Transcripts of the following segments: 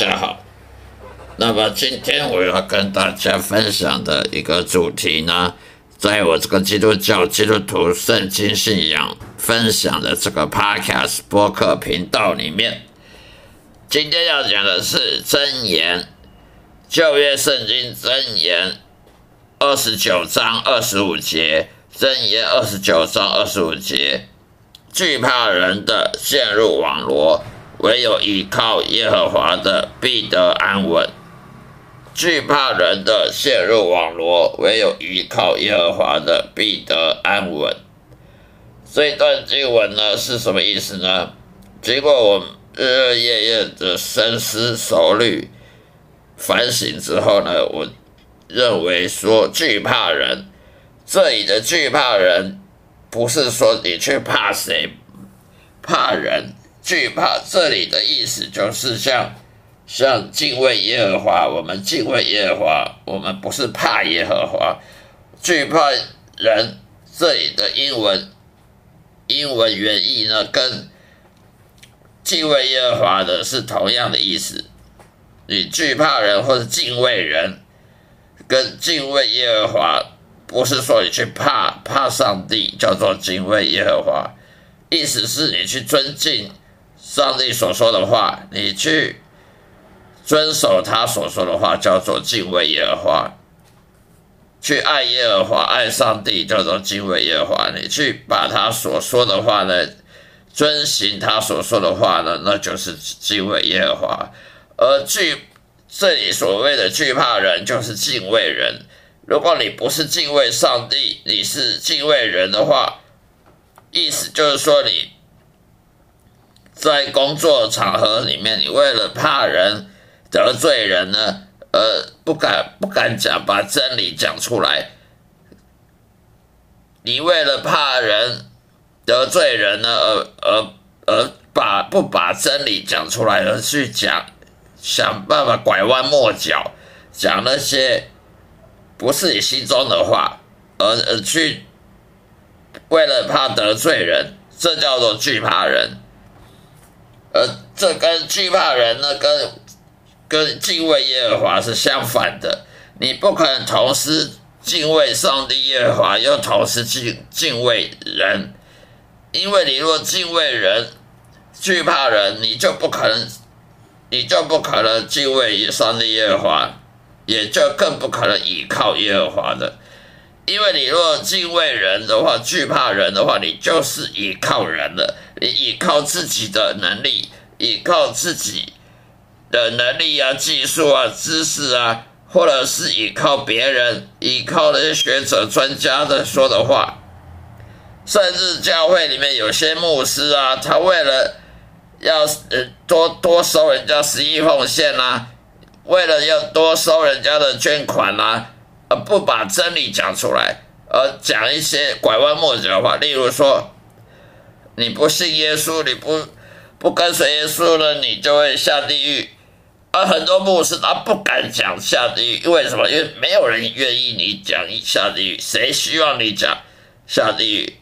大家好。那么今天我要跟大家分享的一个主题呢，在我这个基督教基督徒圣经信仰分享的这个 Podcast 播客频道里面，今天要讲的是真言，旧约圣经真言二十九章二十五节，真言二十九章二十五节，惧怕人的陷入网罗。唯有依靠耶和华的必得安稳，惧怕人的陷入网罗；唯有依靠耶和华的必得安稳。这段经文呢是什么意思呢？经过我日日夜夜的深思熟虑、反省之后呢，我认为说惧怕人，这里的惧怕人，不是说你去怕谁，怕人。惧怕这里的意思就是像像敬畏耶和华，我们敬畏耶和华，我们不是怕耶和华。惧怕人这里的英文英文原意呢，跟敬畏耶和华的是同样的意思。你惧怕人或者敬畏人，跟敬畏耶和华不是说你去怕怕上帝，叫做敬畏耶和华，意思是你去尊敬。上帝所说的话，你去遵守他所说的话，叫做敬畏耶和华；去爱耶和华、爱上帝，叫做敬畏耶和华。你去把他所说的话呢，遵行他所说的话呢，那就是敬畏耶和华。而惧这里所谓的惧怕人，就是敬畏人。如果你不是敬畏上帝，你是敬畏人的话，意思就是说你。在工作场合里面，你为了怕人得罪人呢，呃，不敢不敢讲，把真理讲出来。你为了怕人得罪人呢，而而而把不把真理讲出来，而去讲想办法拐弯抹角，讲那些不是你心中的话，而而去为了怕得罪人，这叫做惧怕人。而这跟惧怕人呢，跟跟敬畏耶和华是相反的。你不可能同时敬畏上帝耶和华，又同时敬敬畏人，因为你若敬畏人，惧怕人，你就不可能，你就不可能敬畏上帝耶和华，也就更不可能依靠耶和华的。因为你若敬畏人的话，惧怕人的话，你就是依靠人了。你依靠自己的能力，依靠自己的能力啊、技术啊、知识啊，或者是依靠别人，依靠那些学者、专家的说的话，甚至教会里面有些牧师啊，他为了要多多收人家十一奉献啊，为了要多收人家的捐款啊。而不把真理讲出来，而讲一些拐弯抹角的话，例如说，你不信耶稣，你不不跟随耶稣了，你就会下地狱。而很多牧师他不敢讲下地狱，因为什么？因为没有人愿意你讲下地狱，谁希望你讲下地狱？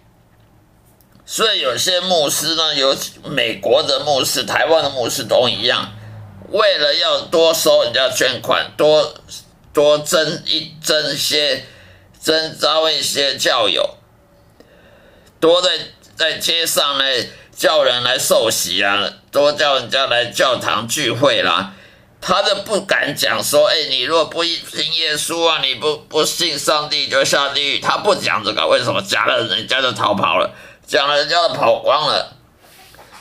所以有些牧师呢，有美国的牧师、台湾的牧师都一样，为了要多收人家捐款，多。多增一增些，增招一些教友，多在在街上呢叫人来受洗啊，多叫人家来教堂聚会啦。他都不敢讲说，哎，你若不信耶稣啊，你不不信上帝就下地狱。他不讲这个，为什么？讲了人家就逃跑了，讲了人家都跑光了，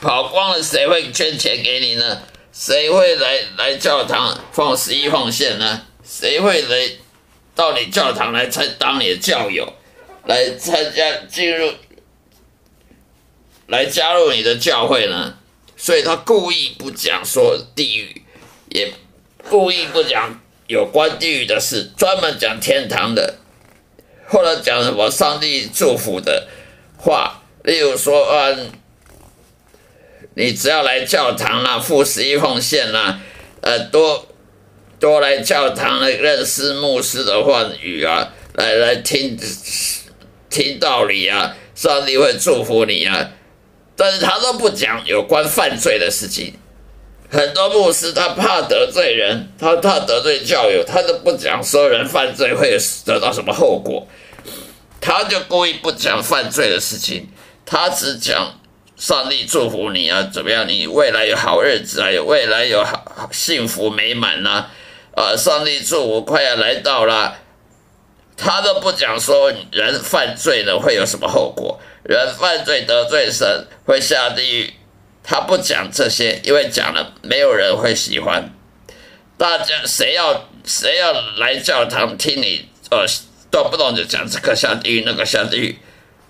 跑光了，谁会捐钱给你呢？谁会来来教堂奉十一奉献呢？谁会来到你教堂来参当你的教友，来参加进入，来加入你的教会呢？所以他故意不讲说地狱，也故意不讲有关地狱的事，专门讲天堂的，或者讲什么上帝祝福的话，例如说啊，你只要来教堂啦，付十一奉献啦，呃，多。多来教堂来认识牧师的话语啊，来来听听道理啊，上帝会祝福你啊。但是他都不讲有关犯罪的事情，很多牧师他怕得罪人，他怕得罪教友，他都不讲说人犯罪会得到什么后果，他就故意不讲犯罪的事情，他只讲上帝祝福你啊，怎么样，你未来有好日子啊，有未来有好幸福美满，啊，啊上帝祝福快要来到了，他都不讲说人犯罪了会有什么后果，人犯罪得罪神会下地狱。他不讲这些，因为讲了没有人会喜欢。大家谁要谁要来教堂听你，呃，动不动就讲这个下地狱，那个下地狱，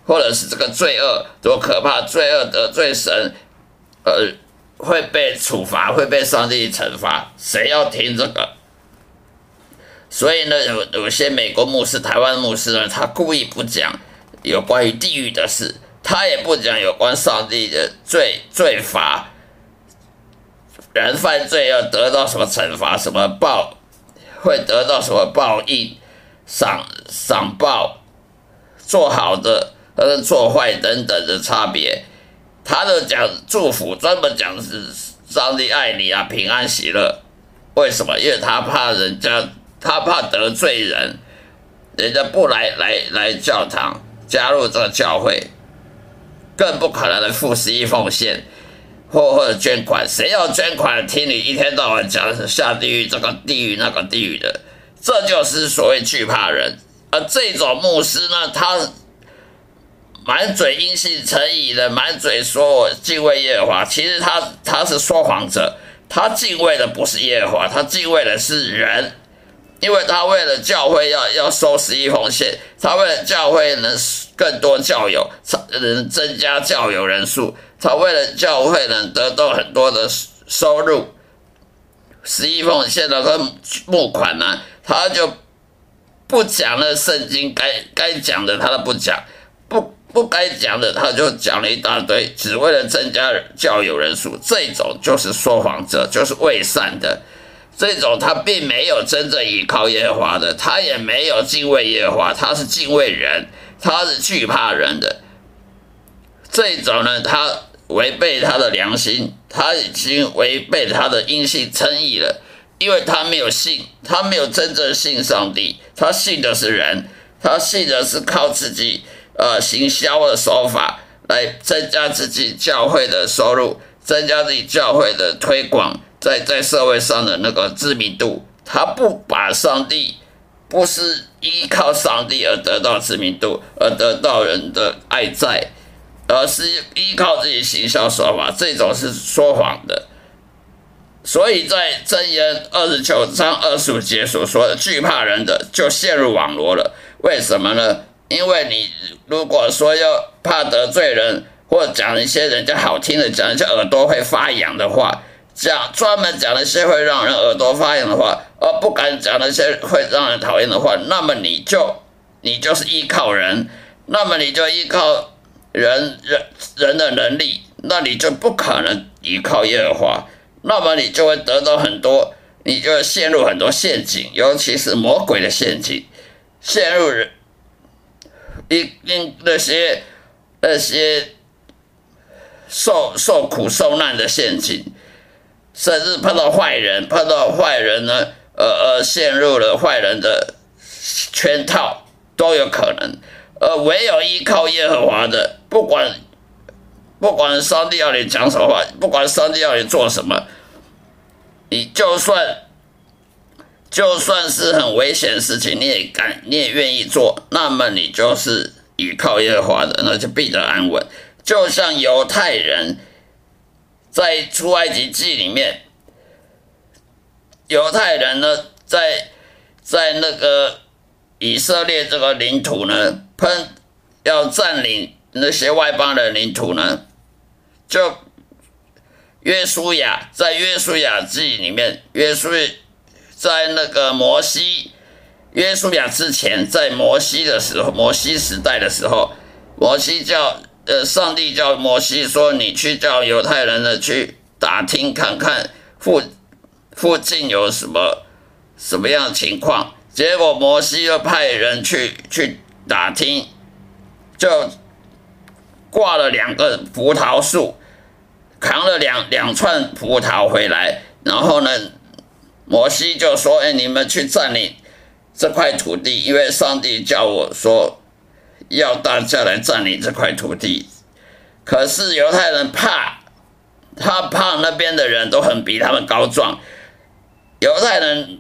或者是这个罪恶多可怕，罪恶得罪神，呃，会被处罚，会被上帝惩罚。谁要听这个？所以呢，有有些美国牧师、台湾牧师呢，他故意不讲有关于地狱的事。他也不讲有关上帝的罪罪罚，人犯罪要得到什么惩罚，什么报，会得到什么报应，赏赏报，做好的和做坏等等的差别。他都讲祝福，专门讲是上帝爱你啊，平安喜乐。为什么？因为他怕人家，他怕得罪人，人家不来来来教堂，加入这个教会。更不可能的付十亿奉献，或或者捐款，谁要捐款？听你一天到晚讲下地狱，这个地狱那个地狱的，这就是所谓惧怕人。而这种牧师呢，他满嘴阴信成疑的，满嘴说我敬畏耶和华，其实他他是说谎者，他敬畏的不是耶和华，他敬畏的是人。因为他为了教会要要收十一奉献，他为了教会能更多教友，能增加教友人数，他为了教会能得到很多的收入，十一奉献的和募款呢，他就不讲了圣经该该讲的他都不讲，不不该讲的他就讲了一大堆，只为了增加教友人数，这种就是说谎者，就是伪善的。这种他并没有真正依靠耶和华的，他也没有敬畏耶和华，他是敬畏人，他是惧怕人的。这种呢，他违背他的良心，他已经违背他的阴性称义了，因为他没有信，他没有真正信上帝，他信的是人，他信的是靠自己呃行销的手法来增加自己教会的收入，增加自己教会的推广。在在社会上的那个知名度，他不把上帝不是依靠上帝而得到知名度，而得到人的爱在，而是依靠自己行销手法，这种是说谎的。所以在箴言二十九章二十五节所说的惧怕人的，就陷入网罗了。为什么呢？因为你如果说要怕得罪人，或讲一些人家好听的，讲一些耳朵会发痒的话。讲专门讲那些会让人耳朵发痒的话，而不敢讲那些会让人讨厌的话，那么你就你就是依靠人，那么你就依靠人人人的能力，那你就不可能依靠耶和华，那么你就会得到很多，你就会陷入很多陷阱，尤其是魔鬼的陷阱，陷入人一定那些那些受受苦受难的陷阱。甚至碰到坏人，碰到坏人呢，呃呃，陷入了坏人的圈套都有可能。而唯有依靠耶和华的，不管不管上帝要你讲什么话，不管上帝要你做什么，你就算就算是很危险的事情，你也敢，你也愿意做，那么你就是依靠耶和华的，那就必得安稳。就像犹太人。在出埃及记里面，犹太人呢，在在那个以色列这个领土呢，喷要占领那些外邦的领土呢，就约书亚在约书亚记里面，约书在那个摩西约书亚之前，在摩西的时候，摩西时代的时候，摩西叫。呃，上帝叫摩西说：“你去叫犹太人呢，去打听看看附附近有什么什么样的情况。”结果摩西又派人去去打听，就挂了两个葡萄树，扛了两两串葡萄回来，然后呢，摩西就说：“哎，你们去占领这块土地，因为上帝叫我说要大家来占领这块土地。”可是犹太人怕，他怕那边的人都很比他们高壮。犹太人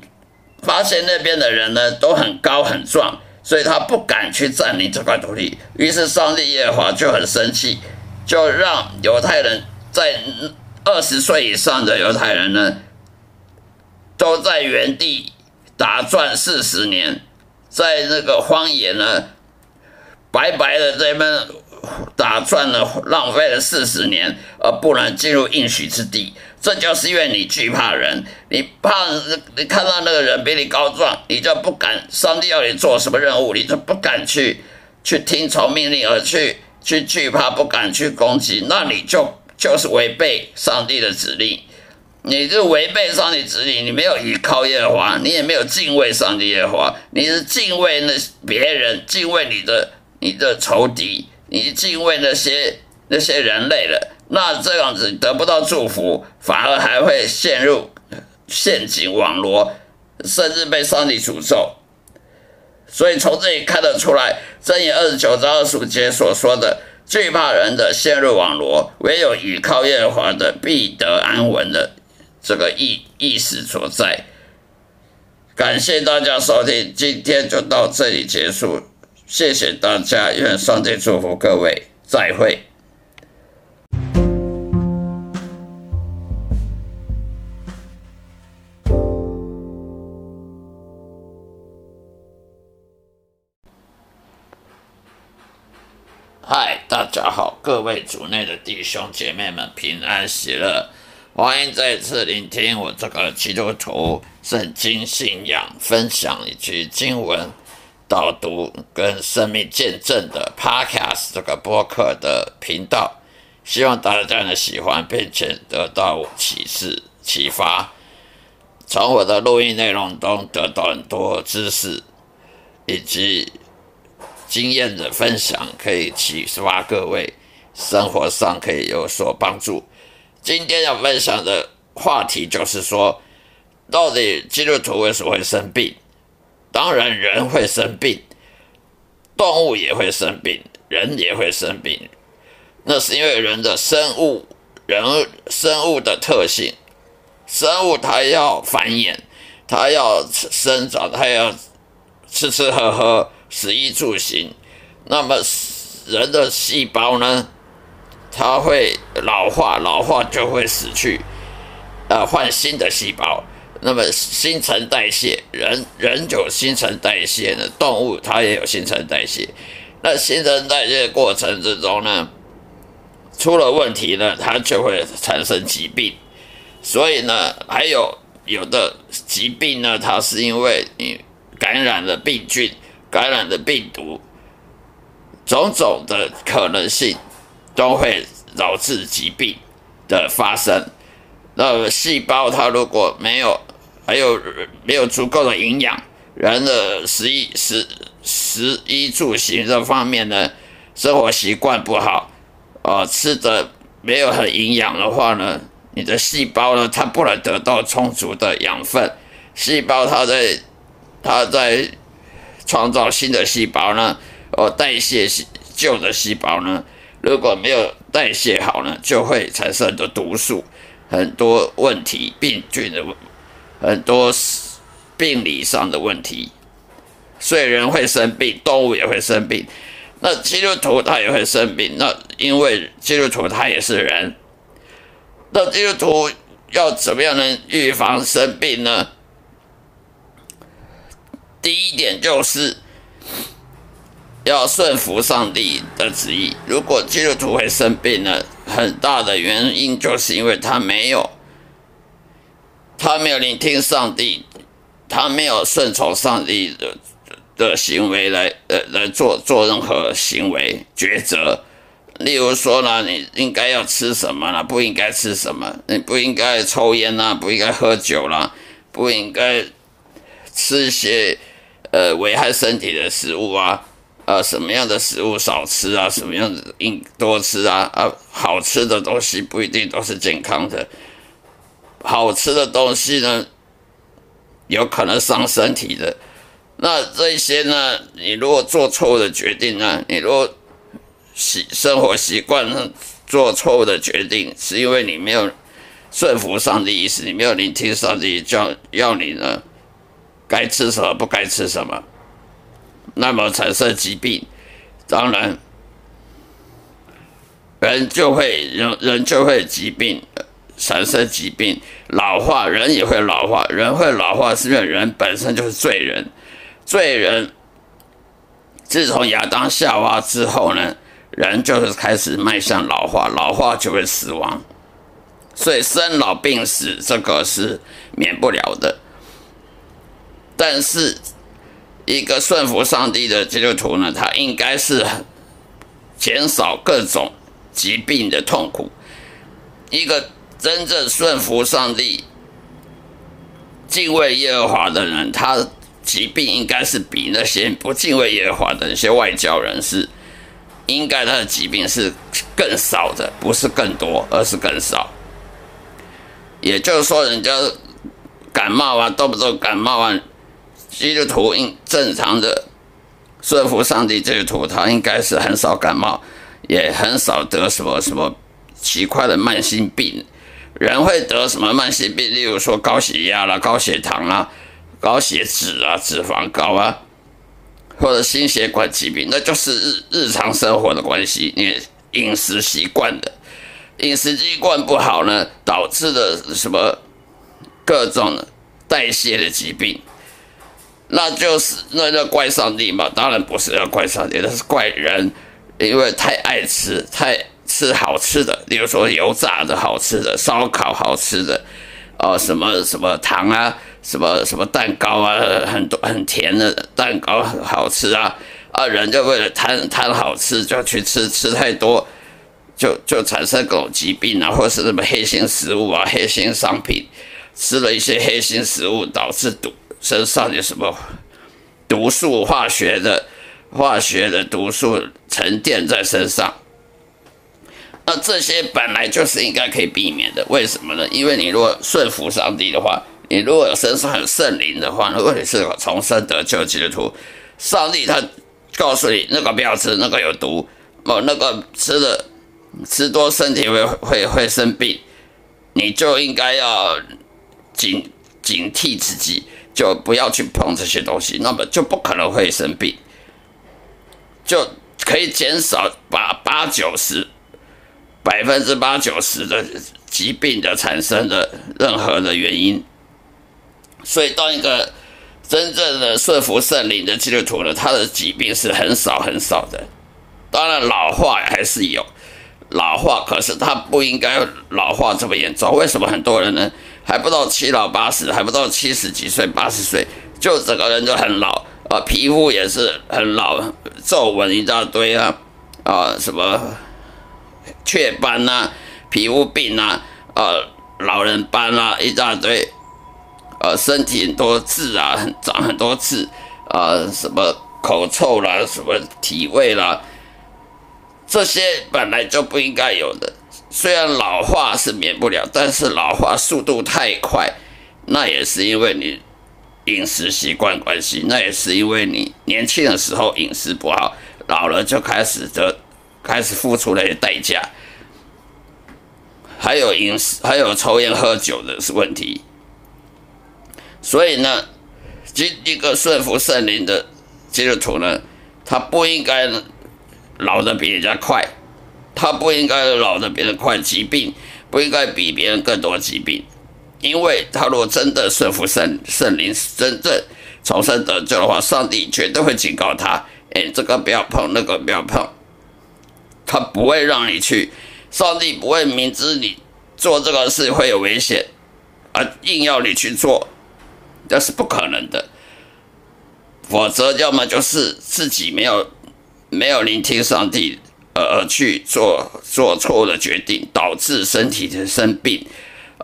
发现那边的人呢都很高很壮，所以他不敢去占领这块土地。于是上帝耶和华就很生气，就让犹太人在二十岁以上的犹太人呢，都在原地打转四十年，在那个荒野呢，白白的这边。打转了，浪费了四十年，而不能进入应许之地。这就是因为你惧怕人，你怕你看到那个人比你高壮，你就不敢。上帝要你做什么任务，你就不敢去去听从命令，而去去惧怕，不敢去攻击。那你就就是违背上帝的指令，你就违背上帝指令。你没有依靠耶和华，你也没有敬畏上帝耶和华，你是敬畏那别人，敬畏你的你的仇敌。你敬畏那些那些人类了，那这样子得不到祝福，反而还会陷入陷阱网罗，甚至被上帝诅咒。所以从这里看得出来，箴言二十九章二十五节所说的惧怕人的陷入网罗，唯有倚靠耶和华的必得安稳的这个意意思所在。感谢大家收听，今天就到这里结束。谢谢大家，愿上帝祝福各位，再会。嗨，大家好，各位主内的弟兄姐妹们，平安喜乐，欢迎再次聆听我这个基督徒圣经信仰分享以及经文。导读跟生命见证的 Podcast 这个播客的频道，希望大家能喜欢，并且得到启示、启发，从我的录音内容中得到很多知识以及经验的分享，可以启发各位生活上可以有所帮助。今天要分享的话题就是说，到底基督徒为什么会生病？当然，人会生病，动物也会生病，人也会生病。那是因为人的生物，人生物的特性，生物它要繁衍，它要生长，它要吃吃喝喝，食衣住行。那么人的细胞呢？它会老化，老化就会死去，呃，换新的细胞。那么新陈代谢，人人有新陈代谢呢，动物它也有新陈代谢。那新陈代谢过程之中呢，出了问题呢，它就会产生疾病。所以呢，还有有的疾病呢，它是因为你感染了病菌、感染了病毒，种种的可能性都会导致疾病的发生。那细胞它如果没有还有没有足够的营养，人的食衣食食衣住行这方面呢，生活习惯不好，呃，吃的没有很营养的话呢，你的细胞呢，它不能得到充足的养分，细胞它在它在创造新的细胞呢，呃，代谢旧的细胞呢，如果没有代谢好呢，就会产生很多毒素，很多问题，病菌的问。很多病理上的问题，所以人会生病，动物也会生病。那基督徒他也会生病，那因为基督徒他也是人。那基督徒要怎么样能预防生病呢？第一点就是要顺服上帝的旨意。如果基督徒会生病呢，很大的原因就是因为他没有。他没有聆听上帝，他没有顺从上帝的的行为来呃来做做任何行为抉择。例如说呢，你应该要吃什么呢？不应该吃什么？你不应该抽烟呐，不应该喝酒啦，不应该吃一些呃危害身体的食物啊。呃，什么样的食物少吃啊，什么样的应多吃啊，啊，好吃的东西不一定都是健康的，好吃的东西呢，有可能伤身体的。那这些呢，你如果做错误的决定呢，你如果习生活习惯做错误的决定，是因为你没有顺服上帝意思，你没有聆听上帝叫要你呢，该吃什么不该吃什么。那么产生疾病，当然，人就会人人就会疾病产生疾病，老化人也会老化，人会老化是因为人本身就是罪人，罪人自从亚当夏娃之后呢，人就是开始迈向老化，老化就会死亡，所以生老病死这个是免不了的，但是。一个顺服上帝的基督徒呢，他应该是减少各种疾病的痛苦。一个真正顺服上帝、敬畏耶和华的人，他疾病应该是比那些不敬畏耶和华的那些外教人士，应该他的疾病是更少的，不是更多，而是更少。也就是说，人家感冒啊，动不动感冒啊。基督徒应正常的顺服上帝，基督徒他应该是很少感冒，也很少得什么什么奇怪的慢性病。人会得什么慢性病？例如说高血压啦、高血糖啦、高血脂啊、脂肪高啊，或者心血管疾病，那就是日日常生活的关系，你饮食习惯的，饮食习惯不好呢，导致的什么各种代谢的疾病。那就是那要怪上帝嘛？当然不是要怪上帝，那是怪人，因为太爱吃，太吃好吃的，比如说油炸的好吃的，烧烤好吃的，哦，什么什么糖啊，什么什么蛋糕啊，很多很甜的蛋糕很好吃啊，啊，人就为了贪贪好吃，就去吃，吃太多，就就产生各种疾病啊，或是什么黑心食物啊，黑心商品，吃了一些黑心食物导致毒。身上有什么毒素、化学的、化学的毒素沉淀在身上？那这些本来就是应该可以避免的。为什么呢？因为你如果顺服上帝的话，你如果身上有圣灵的话，如果你是重生得救基督徒，上帝他告诉你那个不要吃，那个有毒，哦，那个吃的吃多身体会会会生病，你就应该要警警惕自己。就不要去碰这些东西，那么就不可能会生病，就可以减少把八九十、百分之八九十的疾病的产生的任何的原因。所以，当一个真正的顺服圣灵的基督徒呢，他的疾病是很少很少的。当然，老化还是有老化，可是他不应该老化这么严重。为什么很多人呢？还不到七老八十，还不到七十几岁、八十岁，就整个人就很老啊，皮肤也是很老，皱纹一大堆啊，啊，什么雀斑呐、皮肤病呐、啊，老人斑啊，一大堆，呃，身体很多痣啊，长很多痣啊，什么口臭啦，什么体味啦，这些本来就不应该有的。虽然老化是免不了，但是老化速度太快，那也是因为你饮食习惯关系，那也是因为你年轻的时候饮食不好，老了就开始得开始付出那些代价。还有饮食，还有抽烟喝酒的是问题。所以呢，一一个顺服圣灵的基督徒呢，他不应该老的比人家快。他不应该老的比人快，疾病不应该比别人更多疾病，因为他如果真的顺服圣圣灵，真正重生得救的话，上帝绝对会警告他：，哎，这个不要碰，那个不要碰。他不会让你去，上帝不会明知你做这个事会有危险，而硬要你去做，这是不可能的。否则，要么就是自己没有没有聆听上帝。而去做做错的决定，导致身体的生病，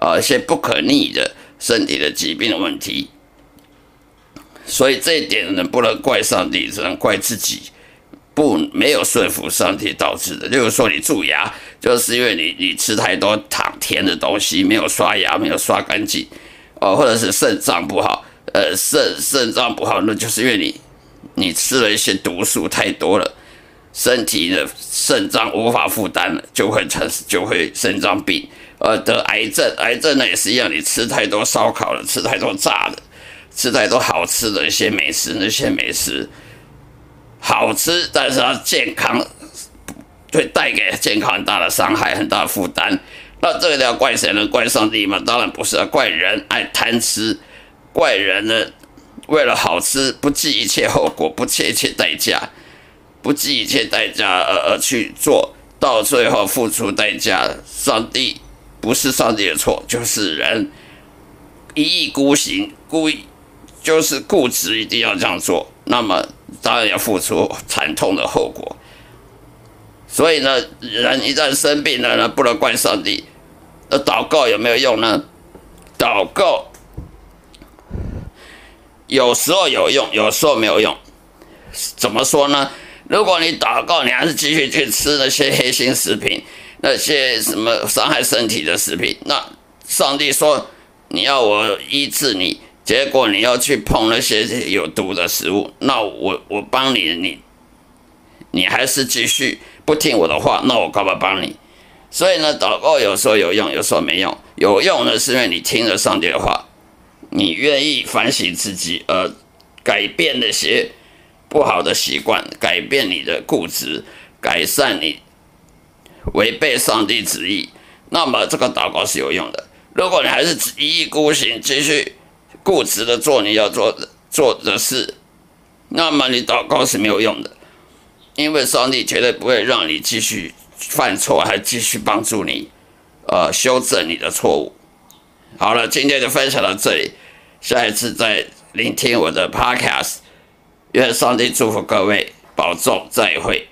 呃，一些不可逆的身体的疾病的问题。所以这一点呢，不能怪上帝，只能怪自己不没有顺服上帝导致的。例如说，你蛀牙，就是因为你你吃太多糖甜的东西，没有刷牙，没有刷干净，哦，或者是肾脏不好，呃，肾肾脏不好，那就是因为你你吃了一些毒素太多了，身体的肾脏无法负担了，就会成就会肾脏病，呃，得癌症，癌症呢也是一样，你吃太多烧烤了，吃太多炸的，吃太多好吃的一些美食，那些美食。好吃，但是它健康会带给健康很大的伤害，很大的负担。那这个要怪谁呢？怪上帝吗？当然不是啊，怪人爱贪吃，怪人呢为了好吃不计一切后果，不切一切代价，不计一切代价而而去做到最后付出代价。上帝不是上帝的错，就是人一意孤行，故意就是固执，一定要这样做。那么。当然要付出惨痛的后果，所以呢，人一旦生病了呢，不能怪上帝。那祷告有没有用呢？祷告有时候有用，有时候没有用。怎么说呢？如果你祷告，你还是继续去吃那些黑心食品，那些什么伤害身体的食品，那上帝说你要我医治你。结果你要去碰那些有毒的食物，那我我帮你，你你还是继续不听我的话，那我干嘛帮你？所以呢，祷告有时候有用，有时候没用。有用呢，是因为你听了上帝的话，你愿意反省自己，而改变那些不好的习惯，改变你的固执，改善你违背上帝旨意，那么这个祷告是有用的。如果你还是一意孤行，继续。固执的做你要做的做的事，那么你祷告是没有用的，因为上帝绝对不会让你继续犯错，还继续帮助你，呃，修正你的错误。好了，今天就分享到这里，下一次再聆听我的 Podcast。愿上帝祝福各位，保重，再会。